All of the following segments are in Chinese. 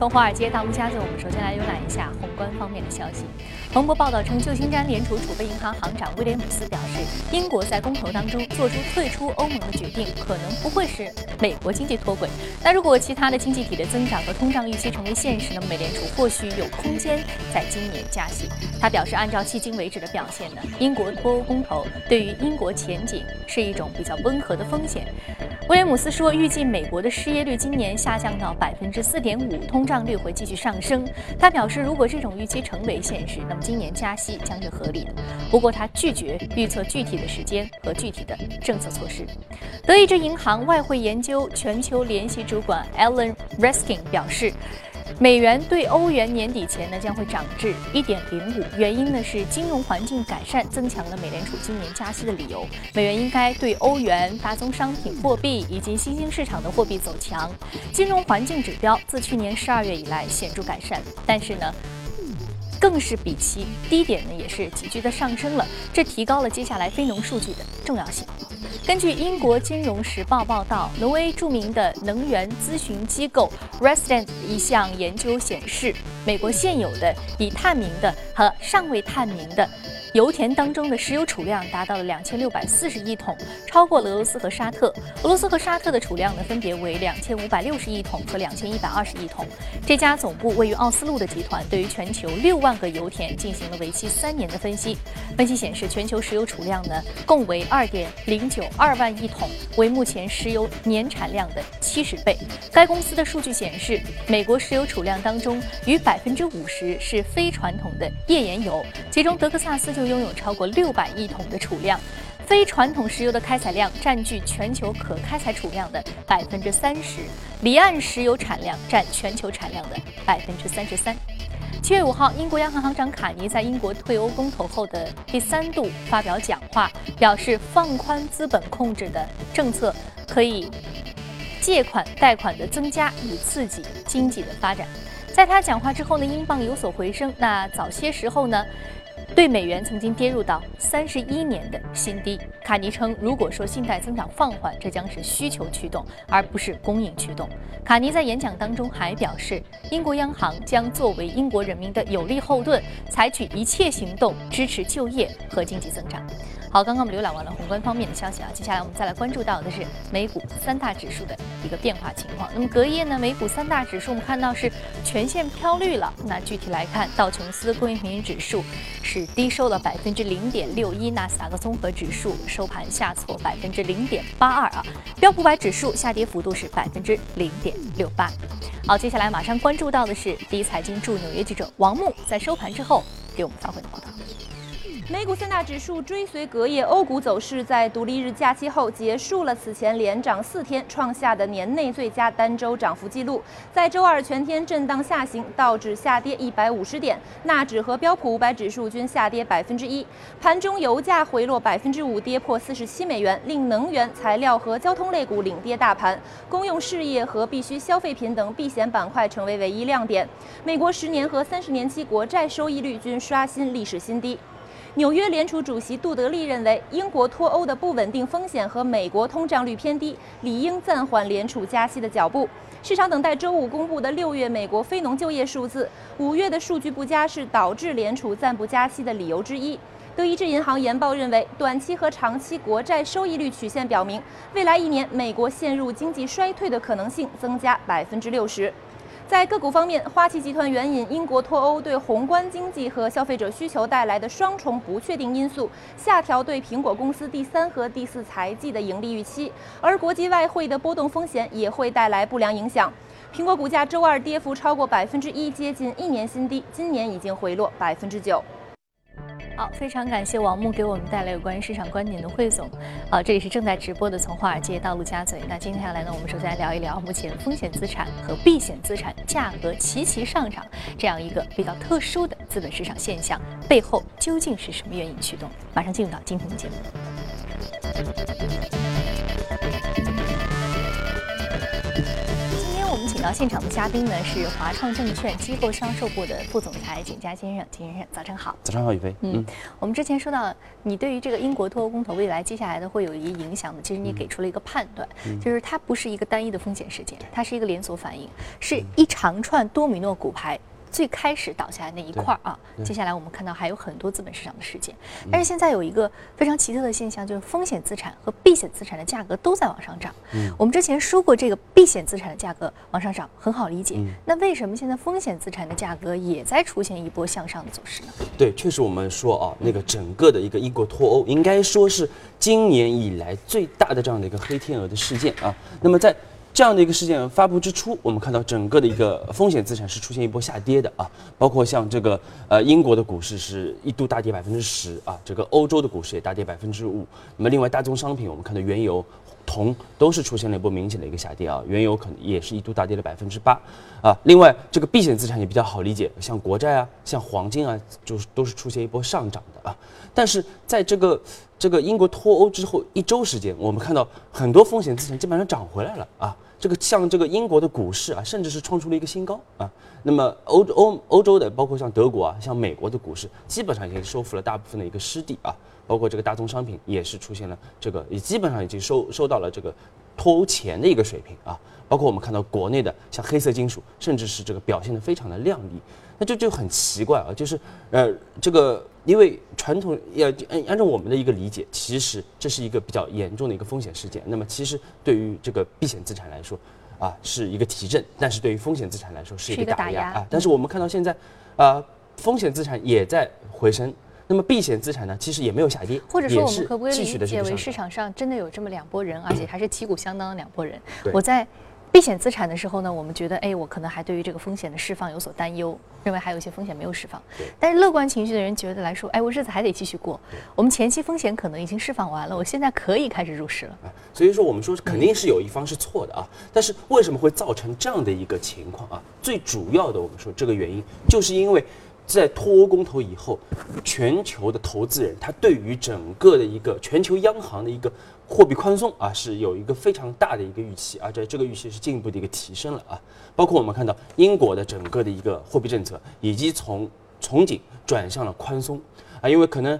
从华尔街到陆家嘴，我们首先来浏览一下宏观方面的消息。彭博报道称，旧金山联储储备银行行长威廉姆斯表示，英国在公投当中做出退出欧盟的决定，可能不会使美国经济脱轨。那如果其他的经济体的增长和通胀预期成为现实，那么美联储或许有空间在今年加息。他表示，按照迄今为止的表现呢，英国脱欧公投对于英国前景是一种比较温和的风险。威廉姆斯说，预计美国的失业率今年下降到百分之四点五，通胀率会继续上升。他表示，如果这种预期成为现实，那么今年加息将是合理的。不过，他拒绝预测具体的时间和具体的政策措施。德意志银行外汇研究全球联席主管 Alan Reskin 表示。美元对欧元年底前呢将会涨至一点零五，原因呢是金融环境改善，增强了美联储今年加息的理由。美元应该对欧元、大宗商品货币以及新兴市场的货币走强。金融环境指标自去年十二月以来显著改善，但是呢，更是比其低点呢也是急剧的上升了，这提高了接下来非农数据的重要性。根据英国金融时报报道，挪威著名的能源咨询机构 Resident 一项研究显示，美国现有的已探明的和尚未探明的。油田当中的石油储量达到了两千六百四十亿桶，超过了俄罗斯和沙特。俄罗斯和沙特的储量呢，分别为两千五百六十亿桶和两千一百二十亿桶。这家总部位于奥斯陆的集团对于全球六万个油田进行了为期三年的分析。分析显示，全球石油储量呢，共为二点零九二万亿桶，为目前石油年产量的七十倍。该公司的数据显示，美国石油储量当中，逾百分之五十是非传统的页岩油，其中德克萨斯。就拥有超过六百亿桶的储量，非传统石油的开采量占据全球可开采储量的百分之三十，离岸石油产量占全球产量的百分之三十三。七月五号，英国央行行长卡尼在英国退欧公投后的第三度发表讲话，表示放宽资本控制的政策可以借款贷款的增加，以刺激经济的发展。在他讲话之后呢，英镑有所回升。那早些时候呢？对美元曾经跌入到三十一年的新低。卡尼称，如果说信贷增长放缓，这将是需求驱动，而不是供应驱动。卡尼在演讲当中还表示，英国央行将作为英国人民的有力后盾，采取一切行动支持就业和经济增长。好，刚刚我们浏览完了宏观方面的消息啊，接下来我们再来关注到的是美股三大指数的一个变化情况。那么隔夜呢，美股三大指数我们看到是全线飘绿了。那具体来看，道琼斯工业平均指数是低收了百分之零点六一，纳斯达克综合指数收盘下挫百分之零点八二啊，标普百指数下跌幅度是百分之零点六八。好，接下来马上关注到的是第一财经驻纽约记者王木在收盘之后给我们发回的报道。美股三大指数追随隔夜欧股走势，在独立日假期后结束了此前连涨四天创下的年内最佳单周涨幅记录。在周二全天震荡下行，道指下跌一百五十点，纳指和标普五百指数均下跌百分之一。盘中油价回落百分之五，跌破四十七美元，令能源、材料和交通类股领跌大盘，公用事业和必需消费品等避险板块成为唯一亮点。美国十年和三十年期国债收益率均刷新历史新低。纽约联储主席杜德利认为，英国脱欧的不稳定风险和美国通胀率偏低，理应暂缓联储加息的脚步。市场等待周五公布的六月美国非农就业数字。五月的数据不佳是导致联储暂不加息的理由之一。德意志银行研报认为，短期和长期国债收益率曲线表明，未来一年美国陷入经济衰退的可能性增加百分之六十。在个股方面，花旗集团援引英国脱欧对宏观经济和消费者需求带来的双重不确定因素，下调对苹果公司第三和第四财季的盈利预期，而国际外汇的波动风险也会带来不良影响。苹果股价周二跌幅超过百分之一，接近一年新低，今年已经回落百分之九。好，非常感谢王木给我们带来有关于市场观点的汇总。好，这里是正在直播的从华尔街到陆家嘴。那今天下来呢，我们首先来聊一聊目前风险资产和避险资产价格齐齐上涨这样一个比较特殊的资本市场现象背后究竟是什么原因驱动？马上进入到今天的节目。我们请到现场的嘉宾呢是华创证券机构销售部的副总裁景佳先生，景先生早上好。早上好，宇飞。嗯，我们之前说到你对于这个英国脱欧公投未来接下来的会有一个影响呢，其实你给出了一个判断，就是它不是一个单一的风险事件，它是一个连锁反应，是一长串多米诺骨牌。最开始倒下来那一块儿啊，接下来我们看到还有很多资本市场的事件，但是现在有一个非常奇特的现象，就是风险资产和避险资产的价格都在往上涨。嗯，我们之前说过，这个避险资产的价格往上涨很好理解，那为什么现在风险资产的价格也在出现一波向上的走势呢？对，确实我们说啊，那个整个的一个英国脱欧，应该说是今年以来最大的这样的一个黑天鹅的事件啊。那么在这样的一个事件发布之初，我们看到整个的一个风险资产是出现一波下跌的啊，包括像这个呃英国的股市是一度大跌百分之十啊，整个欧洲的股市也大跌百分之五。那么另外大宗商品，我们看到原油、铜都是出现了一波明显的一个下跌啊，原油可能也是一度大跌了百分之八啊。另外这个避险资产也比较好理解，像国债啊、像黄金啊，就是都是出现一波上涨的啊。但是在这个这个英国脱欧之后一周时间，我们看到很多风险资产基本上涨回来了啊。这个像这个英国的股市啊，甚至是创出了一个新高啊。那么欧欧欧洲的，包括像德国啊、像美国的股市，基本上已经收复了大部分的一个失地啊。包括这个大宗商品也是出现了这个，也基本上已经收收到了这个脱欧前的一个水平啊。包括我们看到国内的像黑色金属，甚至是这个表现的非常的亮丽。那这就很奇怪啊，就是呃这个。因为传统要按按照我们的一个理解，其实这是一个比较严重的一个风险事件。那么，其实对于这个避险资产来说，啊，是一个提振；但是对于风险资产来说，是一个打压啊。但是我们看到现在，啊，风险资产也在回升，那么避险资产呢，其实也没有下跌，或者说我们可不可以理解为市场上真的有这么两拨人，而且还是旗鼓相当的两拨人？我在。避险资产的时候呢，我们觉得，哎，我可能还对于这个风险的释放有所担忧，认为还有一些风险没有释放。但是乐观情绪的人觉得来说，哎，我日子还得继续过。我们前期风险可能已经释放完了，我现在可以开始入市了。所以说，我们说肯定是有一方是错的啊。但是为什么会造成这样的一个情况啊？最主要的，我们说这个原因，就是因为在脱欧公投以后，全球的投资人他对于整个的一个全球央行的一个。货币宽松啊，是有一个非常大的一个预期，而且这个预期是进一步的一个提升了啊。包括我们看到英国的整个的一个货币政策，以及从从紧转向了宽松。啊，因为可能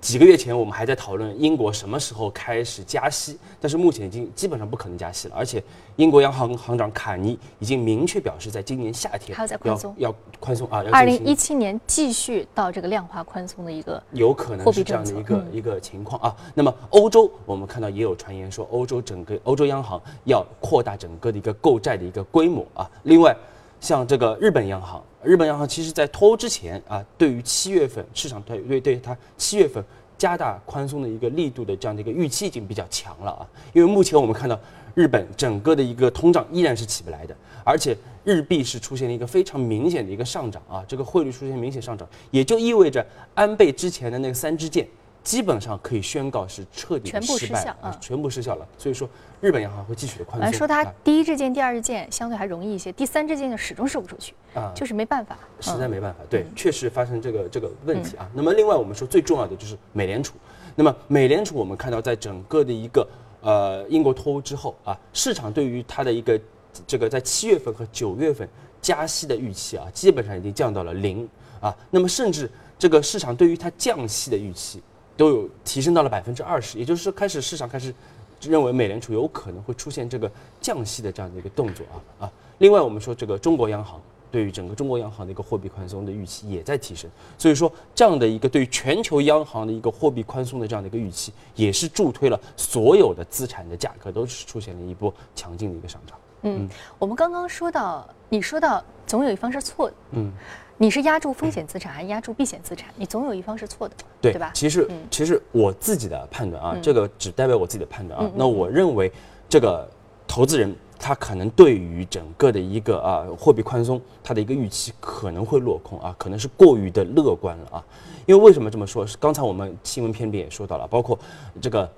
几个月前我们还在讨论英国什么时候开始加息，但是目前已经基本上不可能加息了。而且英国央行行长卡尼已经明确表示，在今年夏天还要再宽松，要宽松啊。二零一七年继续到这个量化宽松的一个有可能是这样的一个一个情况啊。那么欧洲我们看到也有传言说，欧洲整个欧洲央行要扩大整个的一个购债的一个规模啊。另外，像这个日本央行。日本央行其实，在脱欧之前啊，对于七月份市场对对对它七月份加大宽松的一个力度的这样的一个预期已经比较强了啊。因为目前我们看到，日本整个的一个通胀依然是起不来的，而且日币是出现了一个非常明显的一个上涨啊，这个汇率出现明显上涨，也就意味着安倍之前的那个三支箭。基本上可以宣告是彻底失败啊，全部失效了。所以说，日本央行会继续的宽松。来说它第一支箭、第二支箭相对还容易一些，第三支箭就始终射不出去啊，就是没办法，实在没办法。对，确实发生这个这个问题啊。那么另外我们说最重要的就是美联储。那么美联储我们看到在整个的一个呃英国脱欧之后啊，市场对于它的一个这个在七月份和九月份加息的预期啊，基本上已经降到了零啊。那么甚至这个市场对于它降息的预期。都有提升到了百分之二十，也就是说，开始市场开始认为美联储有可能会出现这个降息的这样的一个动作啊啊。另外，我们说这个中国央行对于整个中国央行的一个货币宽松的预期也在提升，所以说这样的一个对于全球央行的一个货币宽松的这样的一个预期，也是助推了所有的资产的价格都是出现了一波强劲的一个上涨。嗯，我们刚刚说到，你说到总有一方是错的，嗯。你是压住风险资产还是压住避险资产？你总有一方是错的，对吧？其实，其实我自己的判断啊，这个只代表我自己的判断啊。那我认为，这个投资人他可能对于整个的一个啊货币宽松，他的一个预期可能会落空啊，可能是过于的乐观了啊。因为为什么这么说？是刚才我们新闻片里也说到了，包括这个。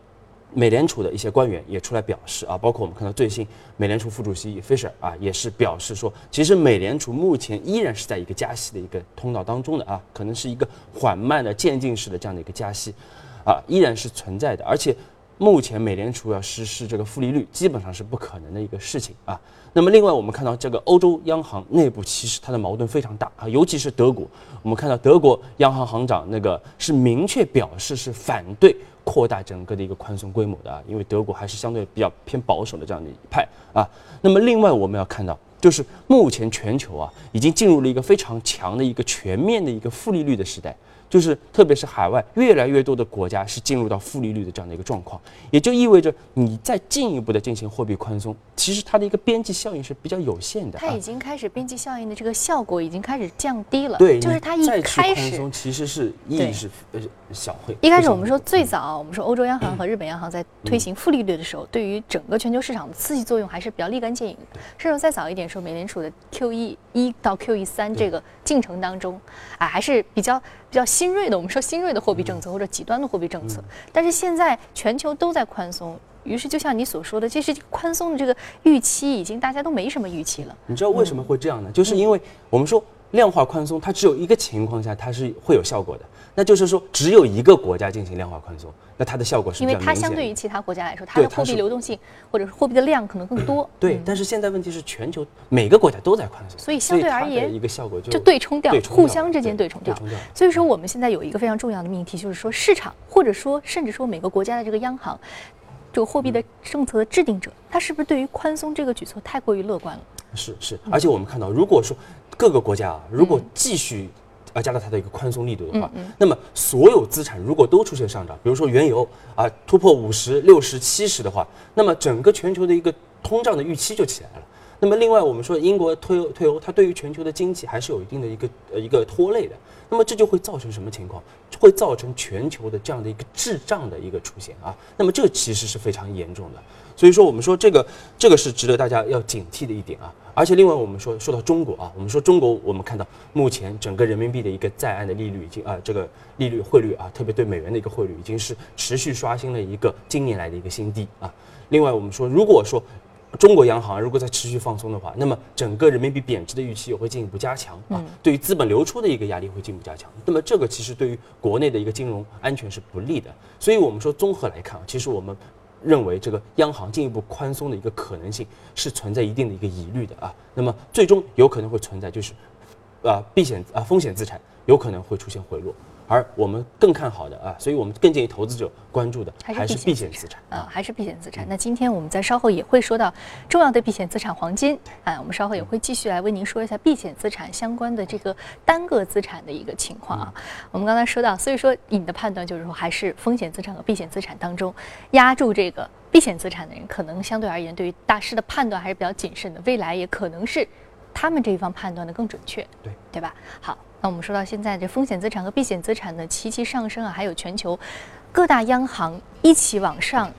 美联储的一些官员也出来表示啊，包括我们看到最新美联储副主席 Fisher 啊，也是表示说，其实美联储目前依然是在一个加息的一个通道当中的啊，可能是一个缓慢的渐进式的这样的一个加息，啊，依然是存在的。而且目前美联储要实施这个负利率，基本上是不可能的一个事情啊。那么另外，我们看到这个欧洲央行内部其实它的矛盾非常大啊，尤其是德国，我们看到德国央行行长那个是明确表示是反对扩大整个的一个宽松规模的啊，因为德国还是相对比较偏保守的这样的一派啊。那么另外我们要看到，就是目前全球啊已经进入了一个非常强的一个全面的一个负利率的时代。就是特别是海外越来越多的国家是进入到负利率的这样的一个状况，也就意味着你再进一步的进行货币宽松，其实它的一个边际效应是比较有限的。它已经开始边际效应的这个效果已经开始降低了。对，就是它一开始其实是意义是呃小会。一开始我们说最早我们说欧洲央行和日本央行在推行负利率的时候，对于整个全球市场的刺激作用还是比较立竿见影的。甚至再早一点说，美联储的 QE 一到 QE 三这个进程当中，啊还是比较。比较新锐的，我们说新锐的货币政策或者极端的货币政策，但是现在全球都在宽松，于是就像你所说的，其实宽松的这个预期已经大家都没什么预期了。你知道为什么会这样呢？就是因为我们说量化宽松，它只有一个情况下它是会有效果的。那就是说，只有一个国家进行量化宽松，那它的效果是因为它相对于其他国家来说，它的货币流动性或者是货币的量可能更多。对，但是现在问题是全球每个国家都在宽松，所以相对而言一个效果就对冲掉，互相之间对冲掉。所以说我们现在有一个非常重要的命题，就是说市场或者说甚至说每个国家的这个央行，这个货币的政策的制定者，他是不是对于宽松这个举措太过于乐观了？是是，而且我们看到，如果说各个国家啊，如果继续。啊加大它的一个宽松力度的话，那么所有资产如果都出现上涨，比如说原油啊突破五十六十七十的话，那么整个全球的一个通胀的预期就起来了。那么另外我们说英国退欧退欧，它对于全球的经济还是有一定的一个呃一个拖累的。那么这就会造成什么情况？会造成全球的这样的一个滞胀的一个出现啊。那么这其实是非常严重的。所以说我们说这个这个是值得大家要警惕的一点啊。而且另外，我们说说到中国啊，我们说中国，我们看到目前整个人民币的一个在岸的利率已经啊，这个利率汇率啊，特别对美元的一个汇率已经是持续刷新了一个今年来的一个新低啊。另外，我们说，如果说中国央行如果在持续放松的话，那么整个人民币贬值的预期也会进一步加强啊，对于资本流出的一个压力会进一步加强。那么这个其实对于国内的一个金融安全是不利的。所以我们说综合来看啊，其实我们。认为这个央行进一步宽松的一个可能性是存在一定的一个疑虑的啊，那么最终有可能会存在就是，啊避险啊风险资产有可能会出现回落。而我们更看好的啊，所以我们更建议投资者关注的还是避险资产啊，还是避险资产。那今天我们在稍后也会说到重要的避险资产黄金啊，我们稍后也会继续来为您说一下避险资产相关的这个单个资产的一个情况啊。我们刚才说到，所以说你的判断就是说，还是风险资产和避险资产当中压住这个避险资产的人，可能相对而言对于大师的判断还是比较谨慎的，未来也可能是他们这一方判断的更准确，对对吧？好。那我们说到现在，这风险资产和避险资产的齐齐上升啊，还有全球各大央行一起往上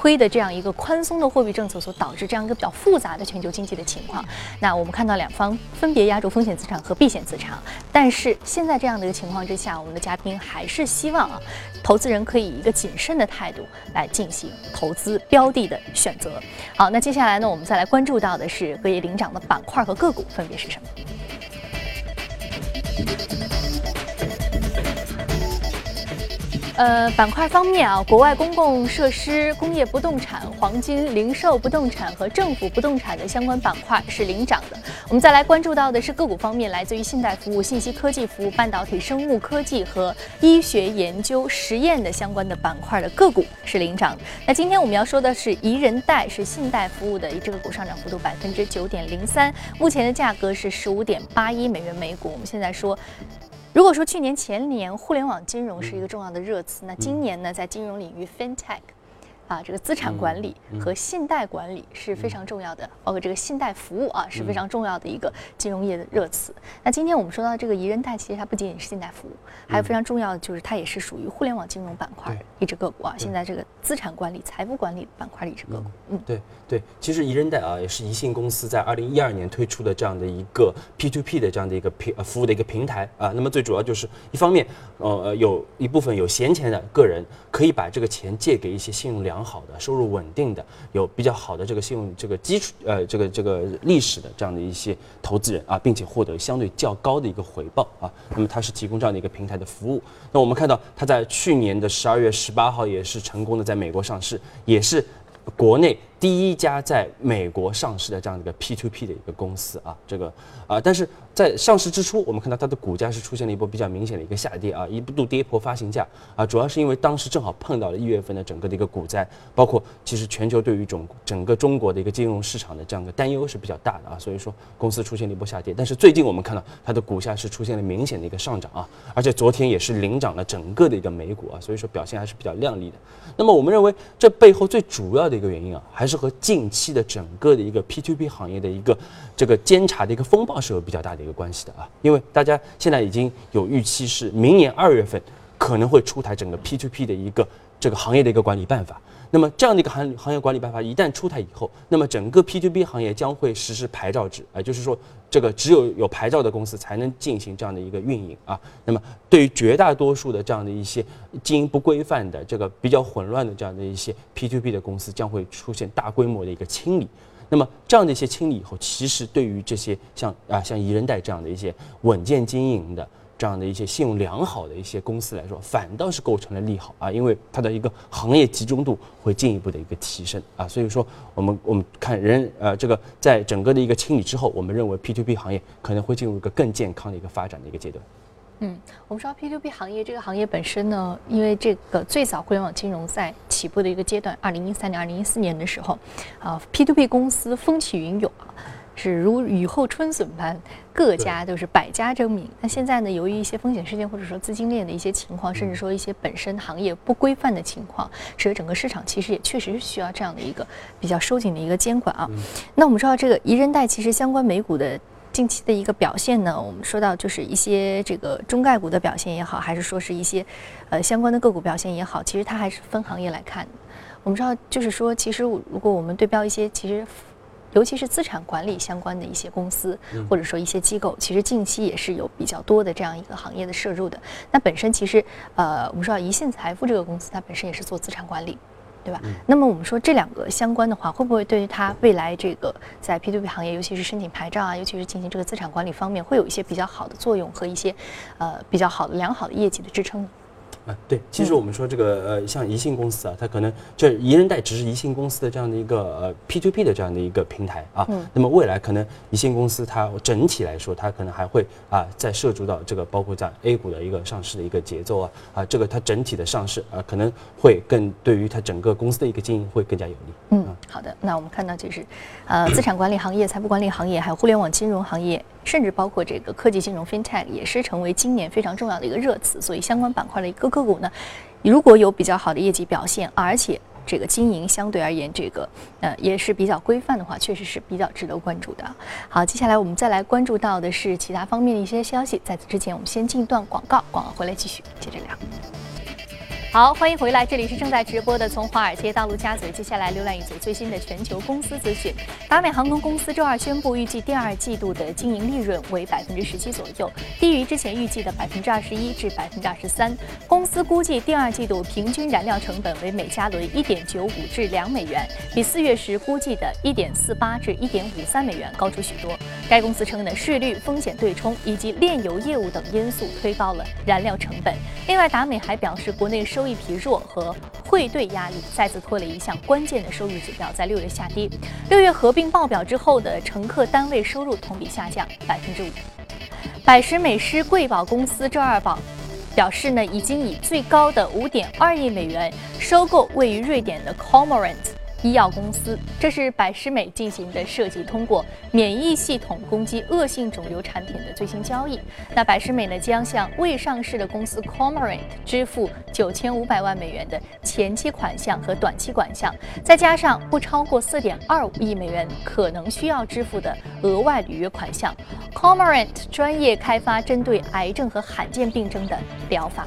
推的这样一个宽松的货币政策所导致这样一个比较复杂的全球经济的情况。那我们看到两方分别压住风险资产和避险资产，但是现在这样的一个情况之下，我们的嘉宾还是希望啊，投资人可以以一个谨慎的态度来进行投资标的的选择。好，那接下来呢，我们再来关注到的是隔夜领涨的板块和个股分别是什么？呃，板块方面啊，国外公共设施、工业不动产、黄金、零售不动产和政府不动产的相关板块是领涨的。我们再来关注到的是个股方面，来自于信贷服务、信息科技服务、半导体、生物科技和医学研究实验的相关的板块的个股是领涨。那今天我们要说的是宜人贷，是信贷服务的这个股上涨幅度百分之九点零三，目前的价格是十五点八一美元每股。我们现在说。如果说去年前年互联网金融是一个重要的热词，那今年呢，在金融领域，FinTech。啊，这个资产管理和信贷管理是非常重要的，包括这个信贷服务啊是非常重要的一个金融业的热词。那今天我们说到这个宜人贷，其实它不仅仅是信贷服务，还有非常重要的就是它也是属于互联网金融板块一只个股啊。现在这个资产管理、财富管理板块的一只个股。嗯，对对，其实宜人贷啊也是宜信公司在二零一二年推出的这样的一个 P to P 的这样的一个平呃服务的一个平台啊。那么最主要就是一方面，呃呃，有一部分有闲钱的个人可以把这个钱借给一些信用。良好的、收入稳定的、有比较好的这个信用这个基础呃这个这个历史的这样的一些投资人啊，并且获得相对较高的一个回报啊。那么它是提供这样的一个平台的服务。那我们看到它在去年的十二月十八号也是成功的在美国上市，也是国内。第一家在美国上市的这样的一个 P to P 的一个公司啊，这个啊，但是在上市之初，我们看到它的股价是出现了一波比较明显的一个下跌啊，一度跌破发行价啊，主要是因为当时正好碰到了一月份的整个的一个股灾，包括其实全球对于整整个中国的一个金融市场的这样的担忧是比较大的啊，所以说公司出现了一波下跌。但是最近我们看到它的股价是出现了明显的一个上涨啊，而且昨天也是领涨了整个的一个美股啊，所以说表现还是比较靓丽的。那么我们认为这背后最主要的一个原因啊，还是是和近期的整个的一个 P to P 行业的一个这个监察的一个风暴是有比较大的一个关系的啊，因为大家现在已经有预期是明年二月份可能会出台整个 P to P 的一个这个行业的一个管理办法。那么这样的一个行行业管理办法一旦出台以后，那么整个 P to P 行业将会实施牌照制，啊，就是说这个只有有牌照的公司才能进行这样的一个运营啊。那么对于绝大多数的这样的一些经营不规范的、这个比较混乱的这样的一些 P to P 的公司，将会出现大规模的一个清理。那么这样的一些清理以后，其实对于这些像啊像宜人贷这样的一些稳健经营的。这样的一些信用良好的一些公司来说，反倒是构成了利好啊，因为它的一个行业集中度会进一步的一个提升啊，所以说我们我们看人呃这个在整个的一个清理之后，我们认为 P to P 行业可能会进入一个更健康的一个发展的一个阶段。嗯，我们说 P to P 行业这个行业本身呢，因为这个最早互联网金融在起步的一个阶段，二零一三年、二零一四年的时候，啊 P to P 公司风起云涌啊。是如雨后春笋般，各家都是百家争鸣。那现在呢，由于一些风险事件或者说资金链的一些情况，甚至说一些本身行业不规范的情况，使得整个市场其实也确实是需要这样的一个比较收紧的一个监管啊。那我们知道这个宜人贷其实相关美股的近期的一个表现呢，我们说到就是一些这个中概股的表现也好，还是说是一些呃相关的个股表现也好，其实它还是分行业来看的。我们知道就是说，其实如果我们对标一些其实。尤其是资产管理相关的一些公司，或者说一些机构，其实近期也是有比较多的这样一个行业的摄入的。那本身其实，呃，我们知道宜信财富这个公司，它本身也是做资产管理，对吧？那么我们说这两个相关的话，会不会对于它未来这个在 P to P 行业，尤其是申请牌照啊，尤其是进行这个资产管理方面，会有一些比较好的作用和一些呃比较好的良好的业绩的支撑呢？啊，对，其实我们说这个呃，像宜信公司啊，它可能这宜人贷只是宜信公司的这样的一个呃 P to P 的这样的一个平台啊。嗯。那么未来可能宜信公司它整体来说，它可能还会啊再涉足到这个包括在 A 股的一个上市的一个节奏啊啊，这个它整体的上市啊可能会更对于它整个公司的一个经营会更加有利。嗯，好的。那我们看到就是，呃，资产管理行业、财富管理行业，还有互联网金融行业。甚至包括这个科技金融 FinTech 也是成为今年非常重要的一个热词，所以相关板块的一个个股呢，如果有比较好的业绩表现，而且这个经营相对而言这个呃也是比较规范的话，确实是比较值得关注的。好，接下来我们再来关注到的是其他方面的一些消息。在此之前，我们先进一段广告，广告回来继续接着聊。好，欢迎回来，这里是正在直播的从华尔街到陆家嘴。接下来浏览一组最新的全球公司资讯。达美航空公司周二宣布，预计第二季度的经营利润为百分之十七左右，低于之前预计的百分之二十一至百分之二十三。公司估计第二季度平均燃料成本为每加仑一点九五至两美元，比四月时估计的一点四八至一点五三美元高出许多。该公司称呢，税率、风险对冲以及炼油业务等因素推高了燃料成本。另外，达美还表示，国内收益疲弱和汇兑压力再次拖累一项关键的收入指标，在六月下跌。六月合并报表之后的乘客单位收入同比下降百分之五。百时美狮贵宝公司周二报表示呢，已经以最高的五点二亿美元收购位于瑞典的 Cormorant。医药公司，这是百时美进行的设计通过免疫系统攻击恶性肿瘤产品的最新交易。那百时美呢将向未上市的公司 Cormorant 支付九千五百万美元的前期款项和短期款项，再加上不超过四点二五亿美元可能需要支付的额外履约款项。Cormorant 专业开发针对癌症和罕见病症的疗法。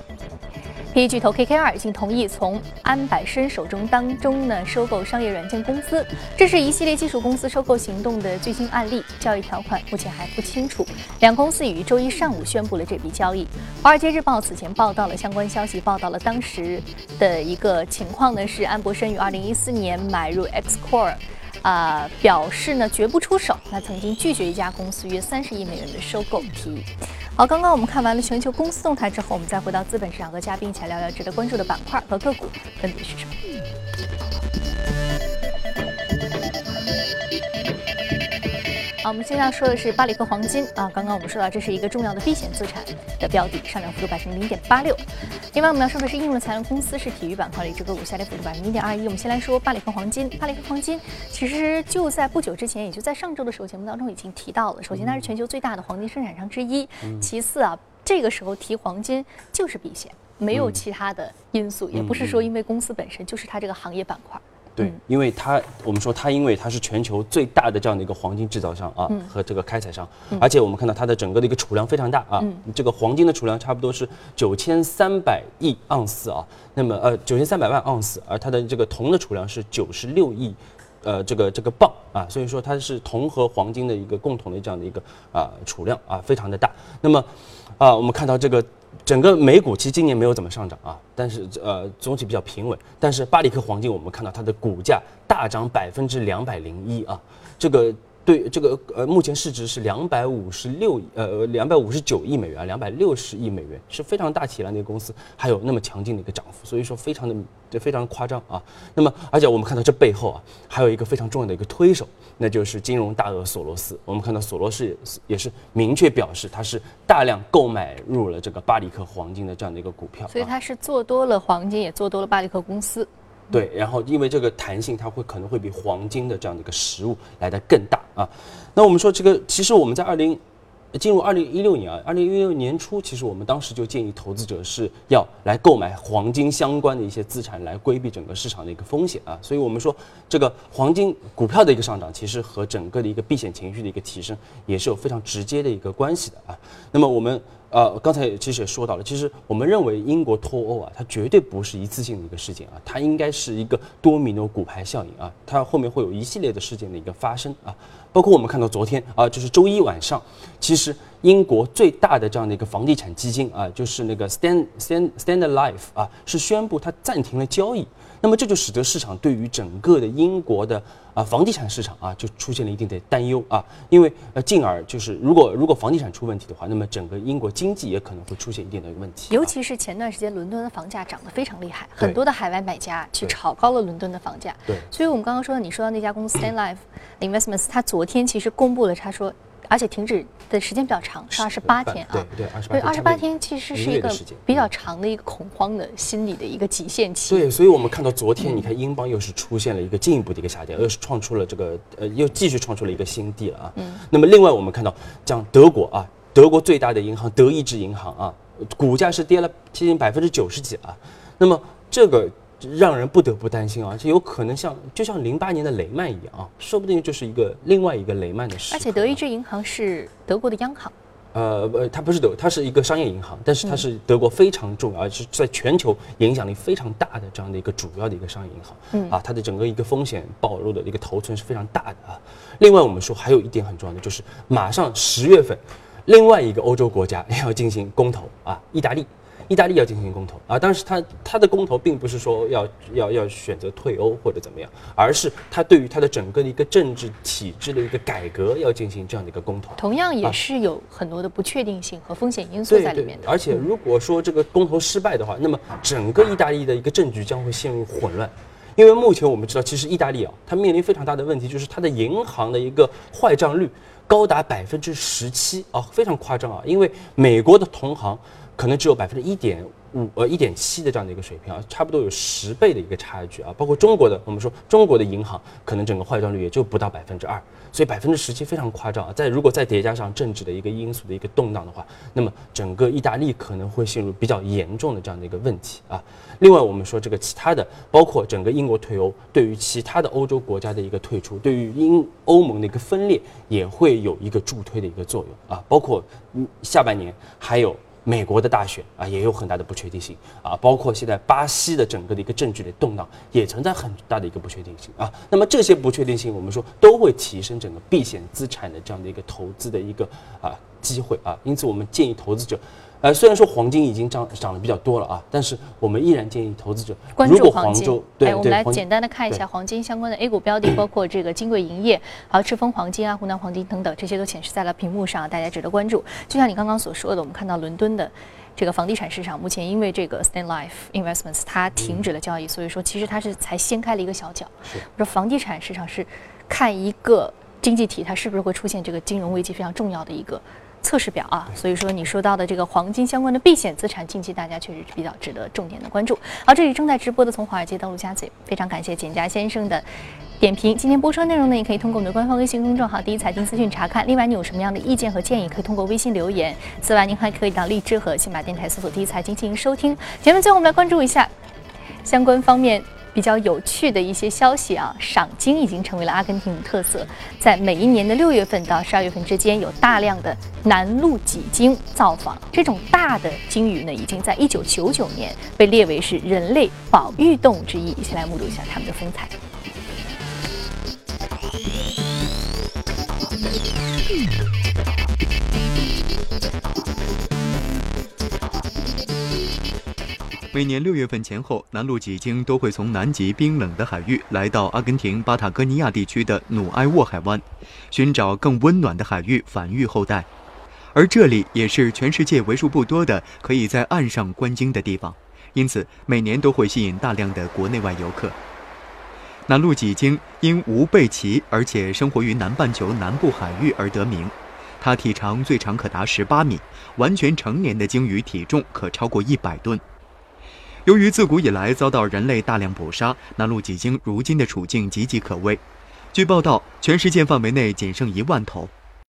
PE 巨头 KKR 已经同意从安百申手中当中呢收购商业软件公司，这是一系列技术公司收购行动的最新案例。交易条款目前还不清楚。两公司已于周一上午宣布了这笔交易。华尔街日报此前报道了相关消息，报道了当时的一个情况呢是安博申于二零一四年买入 XCore。啊，表示呢绝不出手。那曾经拒绝一家公司约三十亿美元的收购提议。好，刚刚我们看完了全球公司动态之后，我们再回到资本市场，和嘉宾一起来聊聊值得关注的板块和个股分别是什么。好，我们现在说的是巴里克黄金啊。刚刚我们说到，这是一个重要的避险资产的标的，上涨幅度百分之零点八六。另外，我们要说的是应用材料公司是体育板块的一只个股，下跌幅度百分之零点二一。我们先来说巴里克黄金。巴里克黄金其实就在不久之前，也就在上周的时候节目当中已经提到了。首先，它是全球最大的黄金生产商之一。其次啊，这个时候提黄金就是避险，没有其他的因素，也不是说因为公司本身，就是它这个行业板块。对，因为它我们说它，因为它是全球最大的这样的一个黄金制造商啊，和这个开采商，而且我们看到它的整个的一个储量非常大啊，这个黄金的储量差不多是九千三百亿盎司啊，那么呃九千三百万盎司，而它的这个铜的储量是九十六亿，呃这个这个磅啊，所以说它是铜和黄金的一个共同的这样的一个啊储量啊，非常的大。那么啊，我们看到这个。整个美股其实今年没有怎么上涨啊，但是呃总体比较平稳。但是巴里克黄金我们看到它的股价大涨百分之两百零一啊，这个。对这个呃，目前市值是两百五十六呃两百五十九亿美元，两百六十亿美元是非常大体量的一个公司，还有那么强劲的一个涨幅，所以说非常的对非常夸张啊。那么而且我们看到这背后啊，还有一个非常重要的一个推手，那就是金融大鳄索罗斯。我们看到索罗斯也是明确表示，他是大量购买入了这个巴里克黄金的这样的一个股票，所以他是做多了黄金，也做多了巴里克公司。对，然后因为这个弹性，它会可能会比黄金的这样的一个实物来的更大啊。那我们说这个，其实我们在二零进入二零一六年啊，二零一六年初，其实我们当时就建议投资者是要来购买黄金相关的一些资产，来规避整个市场的一个风险啊。所以我们说这个黄金股票的一个上涨，其实和整个的一个避险情绪的一个提升也是有非常直接的一个关系的啊。那么我们。呃，刚才其实也说到了，其实我们认为英国脱欧啊，它绝对不是一次性的一个事件啊，它应该是一个多米诺骨牌效应啊，它后面会有一系列的事件的一个发生啊，包括我们看到昨天啊，就是周一晚上，其实英国最大的这样的一个房地产基金啊，就是那个 Stand Stand Standard Life 啊，是宣布它暂停了交易。那么这就使得市场对于整个的英国的啊房地产市场啊就出现了一定的担忧啊，因为呃进而就是如果如果房地产出问题的话，那么整个英国经济也可能会出现一定的问题。尤其是前段时间伦敦的房价涨得非常厉害，很多的海外买家去炒高了伦敦的房价。对，所以我们刚刚说的，你说到那家公司 Stand Life Investments，它昨天其实公布了，他说。而且停止的时间比较长，是二十八天啊。对对，二十八。对，二十八天其实是一个比较长的一个恐慌的心理的一个极限期。对，所以我们看到昨天，你看英镑又是出现了一个进一步的一个下跌，又是创出了这个呃，又继续创出了一个新低了啊。嗯。那么另外我们看到，像德国啊，德国最大的银行德意志银行啊，股价是跌了接近百分之九十几啊。那么这个。让人不得不担心啊，这有可能像就像零八年的雷曼一样啊，说不定就是一个另外一个雷曼的事。而且德意志银行是德国的央行，呃呃，它不是德，它是一个商业银行，但是它是德国非常重要，而且在全球影响力非常大的这样的一个主要的一个商业银行。嗯啊，它的整个一个风险暴露的一个头寸是非常大的啊。另外，我们说还有一点很重要的就是，马上十月份，另外一个欧洲国家要进行公投啊，意大利。意大利要进行公投啊，但是他他的公投并不是说要要要选择退欧或者怎么样，而是他对于他的整个的一个政治体制的一个改革要进行这样的一个公投。同样也是有很多的不确定性和风险因素在里面的。而且如果说这个公投失败的话，那么整个意大利的一个政局将会陷入混乱，因为目前我们知道，其实意大利啊，它面临非常大的问题，就是它的银行的一个坏账率高达百分之十七啊，非常夸张啊，因为美国的同行。可能只有百分之一点五呃一点七的这样的一个水平啊，差不多有十倍的一个差距啊。包括中国的，我们说中国的银行可能整个坏账率也就不到百分之二，所以百分之十七非常夸张啊。再如果再叠加上政治的一个因素的一个动荡的话，那么整个意大利可能会陷入比较严重的这样的一个问题啊。另外，我们说这个其他的，包括整个英国退欧，对于其他的欧洲国家的一个退出，对于英欧盟的一个分裂，也会有一个助推的一个作用啊。包括嗯下半年还有。美国的大选啊，也有很大的不确定性啊，包括现在巴西的整个的一个政局的动荡，也存在很大的一个不确定性啊。那么这些不确定性，我们说都会提升整个避险资产的这样的一个投资的一个啊机会啊。因此，我们建议投资者。呃，虽然说黄金已经涨涨得比较多了啊，但是我们依然建议投资者关注黄金。对，我们来简单的看一下黄金相关的 A 股标的，包括这个金贵银业、还有赤峰黄金啊、湖南黄金等等，这些都显示在了屏幕上，大家值得关注。就像你刚刚所说的，我们看到伦敦的这个房地产市场，目前因为这个 Stan Life Investments 它停止了交易，所以说其实它是才掀开了一个小角。我，说房地产市场是看一个经济体它是不是会出现这个金融危机非常重要的一个。测试表啊，所以说你说到的这个黄金相关的避险资产，近期大家确实比较值得重点的关注。好，这里正在直播的从华尔街到陆家嘴，非常感谢简家先生的点评。今天播出内容呢，也可以通过我们的官方微信公众号“第一财经资讯”查看。另外，你有什么样的意见和建议，可以通过微信留言。此外，您还可以到荔枝和喜马电台搜索“第一财经”进行收听。节目最后，我们来关注一下相关方面。比较有趣的一些消息啊，赏金已经成为了阿根廷的特色。在每一年的六月份到十二月份之间，有大量的南陆脊鲸造访。这种大的鲸鱼呢，已经在一九九九年被列为是人类保育动物之一。一起来目睹一下它们的风采。每年六月份前后，南陆脊鲸都会从南极冰冷的海域来到阿根廷巴塔哥尼亚地区的努埃沃海湾，寻找更温暖的海域繁育后代。而这里也是全世界为数不多的可以在岸上观鲸的地方，因此每年都会吸引大量的国内外游客。南陆脊鲸因无背鳍，而且生活于南半球南部海域而得名。它体长最长可达十八米，完全成年的鲸鱼体重可超过一百吨。由于自古以来遭到人类大量捕杀，南露脊鲸如今的处境岌岌可危。据报道，全世界范围内仅剩一万头。